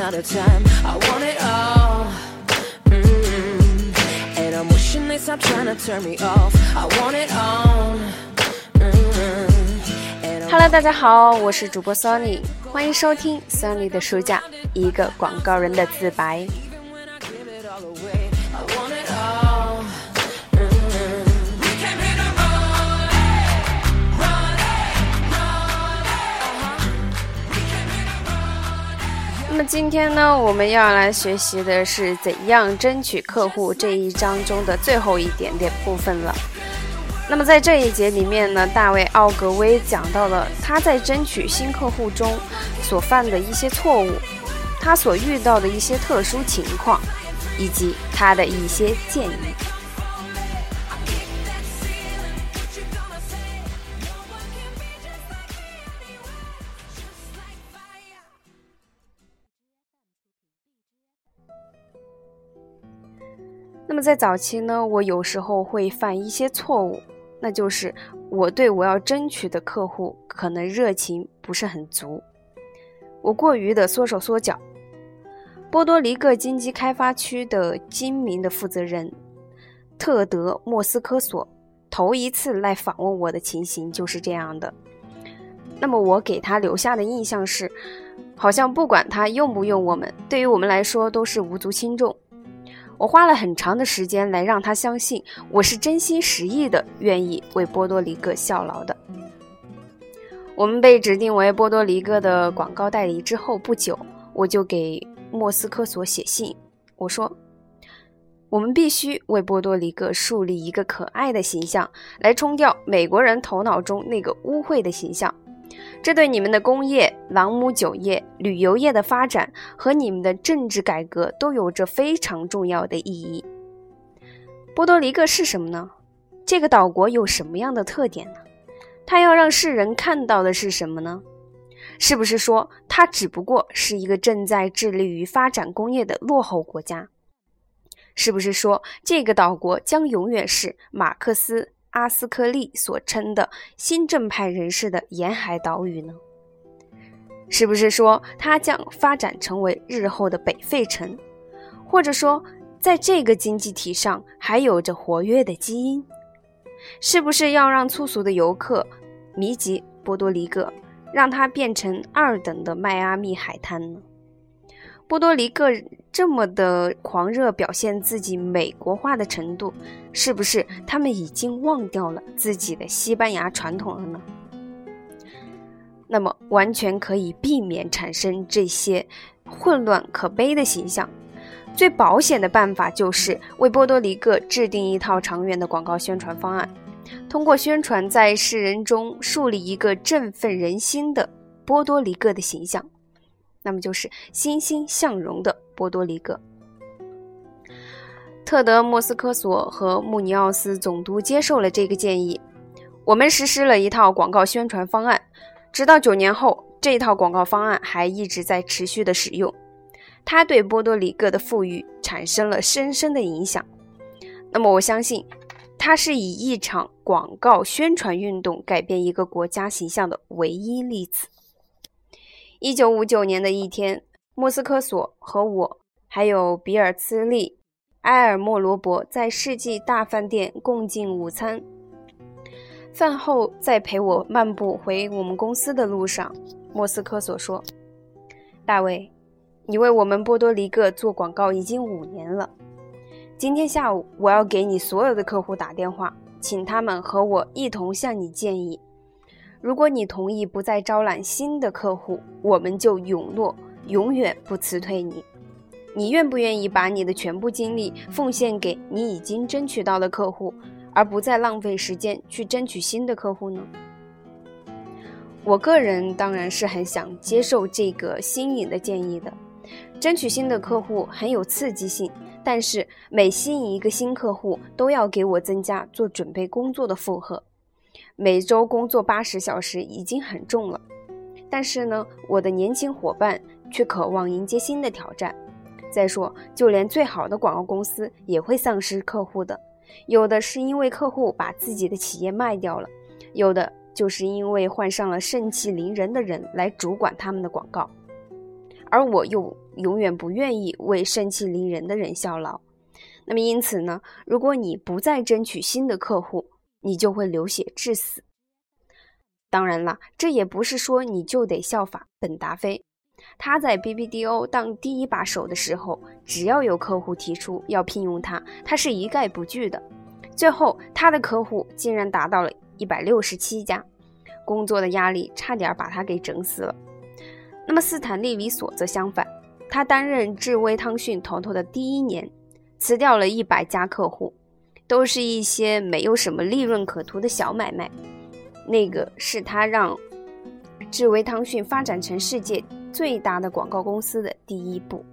out of time. I want it all. Mm. And I'm wishing they stop trying to turn me off. I want it all. Mm. And I'm Hello，大家好，我是主播 Sony，欢迎收听 Sony 的书架，一个广告人的自白。今天呢，我们要来学习的是怎样争取客户这一章中的最后一点点部分了。那么在这一节里面呢，大卫·奥格威讲到了他在争取新客户中所犯的一些错误，他所遇到的一些特殊情况，以及他的一些建议。那么在早期呢，我有时候会犯一些错误，那就是我对我要争取的客户可能热情不是很足，我过于的缩手缩脚。波多黎各经济开发区的精明的负责人特德·莫斯科索头一次来访问我的情形就是这样的。那么我给他留下的印象是，好像不管他用不用我们，对于我们来说都是无足轻重。我花了很长的时间来让他相信我是真心实意的愿意为波多黎各效劳的。我们被指定为波多黎各的广告代理之后不久，我就给莫斯科所写信，我说：“我们必须为波多黎各树立一个可爱的形象，来冲掉美国人头脑中那个污秽的形象。这对你们的工业、朗姆酒业、旅游业的发展和你们的政治改革都有着非常重要的意义。波多黎各是什么呢？这个岛国有什么样的特点呢？它要让世人看到的是什么呢？是不是说它只不过是一个正在致力于发展工业的落后国家？是不是说这个岛国将永远是马克思？阿斯科利所称的新正派人士的沿海岛屿呢？是不是说它将发展成为日后的北费城，或者说在这个经济体上还有着活跃的基因？是不是要让粗俗的游客迷及波多黎各，让它变成二等的迈阿密海滩呢？波多黎各这么的狂热表现自己美国化的程度，是不是他们已经忘掉了自己的西班牙传统了呢？那么完全可以避免产生这些混乱可悲的形象。最保险的办法就是为波多黎各制定一套长远的广告宣传方案，通过宣传在世人中树立一个振奋人心的波多黎各的形象。那么就是欣欣向荣的波多黎各。特德·莫斯科索和穆尼奥斯总督接受了这个建议。我们实施了一套广告宣传方案，直到九年后，这套广告方案还一直在持续的使用。它对波多黎各的富裕产生了深深的影响。那么，我相信，它是以一场广告宣传运动改变一个国家形象的唯一例子。一九五九年的一天，莫斯科索和我，还有比尔兹利、埃尔莫罗伯在世纪大饭店共进午餐。饭后，在陪我漫步回我们公司的路上，莫斯科索说：“大卫，你为我们波多黎各做广告已经五年了。今天下午，我要给你所有的客户打电话，请他们和我一同向你建议。”如果你同意不再招揽新的客户，我们就永诺永远不辞退你。你愿不愿意把你的全部精力奉献给你已经争取到的客户，而不再浪费时间去争取新的客户呢？我个人当然是很想接受这个新颖的建议的。争取新的客户很有刺激性，但是每吸引一个新客户，都要给我增加做准备工作的负荷。每周工作八十小时已经很重了，但是呢，我的年轻伙伴却渴望迎接新的挑战。再说，就连最好的广告公司也会丧失客户的，有的是因为客户把自己的企业卖掉了，有的就是因为换上了盛气凌人的人来主管他们的广告。而我又永远不愿意为盛气凌人的人效劳。那么因此呢，如果你不再争取新的客户，你就会流血致死。当然了，这也不是说你就得效法本达飞。他在 BBDO 当第一把手的时候，只要有客户提出要聘用他，他是一概不拒的。最后，他的客户竟然达到了一百六十七家，工作的压力差点把他给整死了。那么斯坦利·里索则相反，他担任智威汤逊头头的第一年，辞掉了一百家客户，都是一些没有什么利润可图的小买卖。那个是他让智威汤逊发展成世界。最大的广告公司的第一步，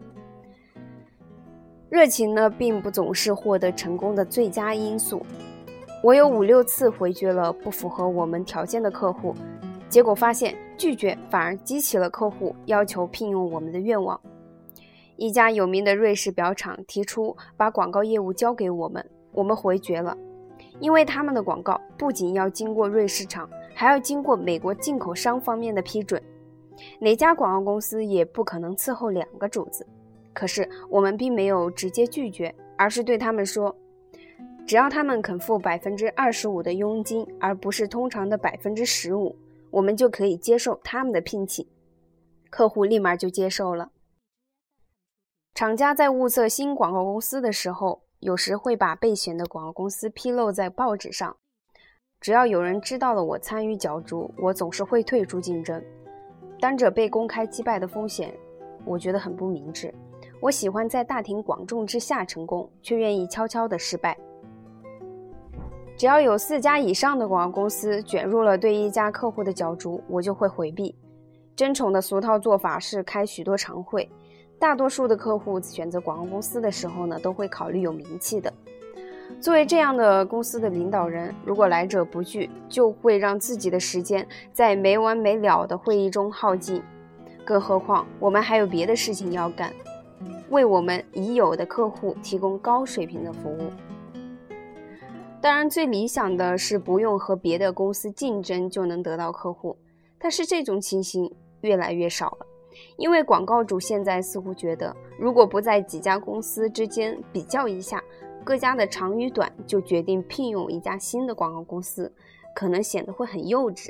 热情呢，并不总是获得成功的最佳因素。我有五六次回绝了不符合我们条件的客户，结果发现拒绝反而激起了客户要求聘用我们的愿望。一家有名的瑞士表厂提出把广告业务交给我们，我们回绝了，因为他们的广告不仅要经过瑞士厂，还要经过美国进口商方面的批准。哪家广告公司也不可能伺候两个主子，可是我们并没有直接拒绝，而是对他们说，只要他们肯付百分之二十五的佣金，而不是通常的百分之十五，我们就可以接受他们的聘请。客户立马就接受了。厂家在物色新广告公司的时候，有时会把备选的广告公司披露在报纸上，只要有人知道了我参与角逐，我总是会退出竞争。担着被公开击败的风险，我觉得很不明智。我喜欢在大庭广众之下成功，却愿意悄悄的失败。只要有四家以上的广告公司卷入了对一家客户的角逐，我就会回避。争宠的俗套做法是开许多常会。大多数的客户选择广告公司的时候呢，都会考虑有名气的。作为这样的公司的领导人，如果来者不拒，就会让自己的时间在没完没了的会议中耗尽。更何况我们还有别的事情要干，为我们已有的客户提供高水平的服务。当然，最理想的是不用和别的公司竞争就能得到客户，但是这种情形越来越少了，因为广告主现在似乎觉得，如果不在几家公司之间比较一下。各家的长与短，就决定聘用一家新的广告公司，可能显得会很幼稚。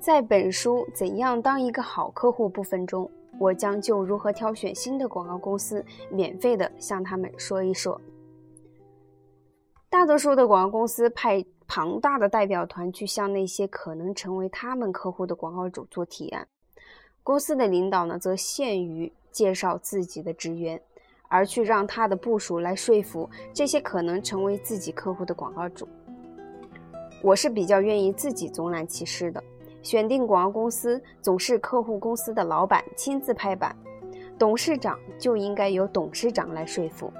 在本书《怎样当一个好客户》部分中，我将就如何挑选新的广告公司，免费的向他们说一说。大多数的广告公司派庞大的代表团去向那些可能成为他们客户的广告主做提案，公司的领导呢，则限于介绍自己的职员。而去让他的部署来说服这些可能成为自己客户的广告主。我是比较愿意自己总揽其事的。选定广告公司总是客户公司的老板亲自拍板，董事长就应该由董事长来说服。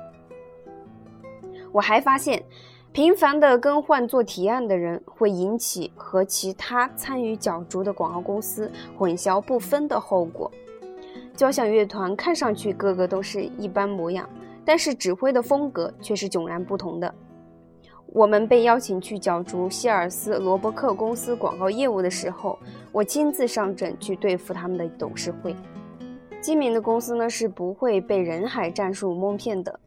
我还发现，频繁的更换做提案的人会引起和其他参与角逐的广告公司混淆不分的后果。交响乐团看上去个个都是一般模样，但是指挥的风格却是迥然不同的。我们被邀请去角逐希尔斯罗伯克公司广告业务的时候，我亲自上阵去对付他们的董事会。精明的公司呢是不会被人海战术蒙骗的，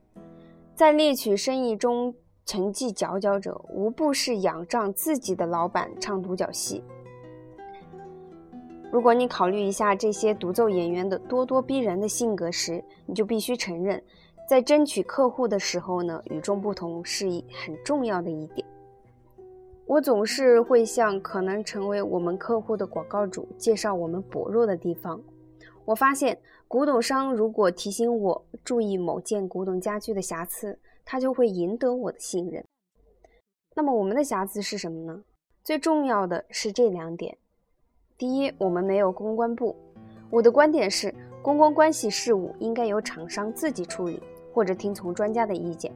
在猎取生意中成绩佼佼者，无不是仰仗自己的老板唱独角戏。如果你考虑一下这些独奏演员的咄咄逼人的性格时，你就必须承认，在争取客户的时候呢，与众不同是一很重要的一点。我总是会向可能成为我们客户的广告主介绍我们薄弱的地方。我发现，古董商如果提醒我注意某件古董家具的瑕疵，他就会赢得我的信任。那么，我们的瑕疵是什么呢？最重要的是这两点。第一，我们没有公关部。我的观点是，公关关系事务应该由厂商自己处理，或者听从专家的意见。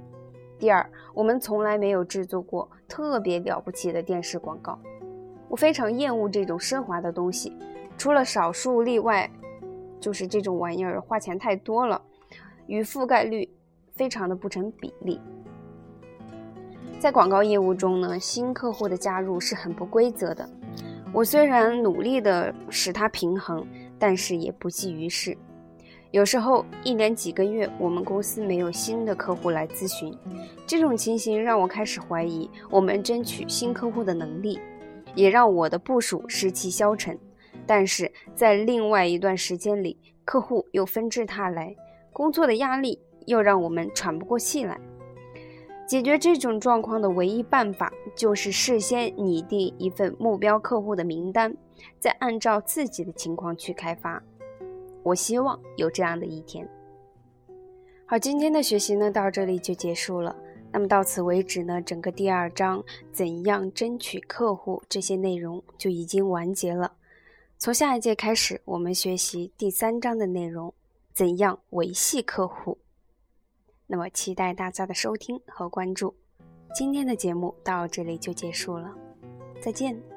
第二，我们从来没有制作过特别了不起的电视广告。我非常厌恶这种奢华的东西，除了少数例外，就是这种玩意儿花钱太多了，与覆盖率非常的不成比例。在广告业务中呢，新客户的加入是很不规则的。我虽然努力的使它平衡，但是也不济于事。有时候一连几个月，我们公司没有新的客户来咨询，这种情形让我开始怀疑我们争取新客户的能力，也让我的部署士气消沉。但是在另外一段时间里，客户又纷至沓来，工作的压力又让我们喘不过气来。解决这种状况的唯一办法，就是事先拟定一份目标客户的名单，再按照自己的情况去开发。我希望有这样的一天。好，今天的学习呢，到这里就结束了。那么到此为止呢，整个第二章怎样争取客户这些内容就已经完结了。从下一节开始，我们学习第三章的内容，怎样维系客户。那么，期待大家的收听和关注。今天的节目到这里就结束了，再见。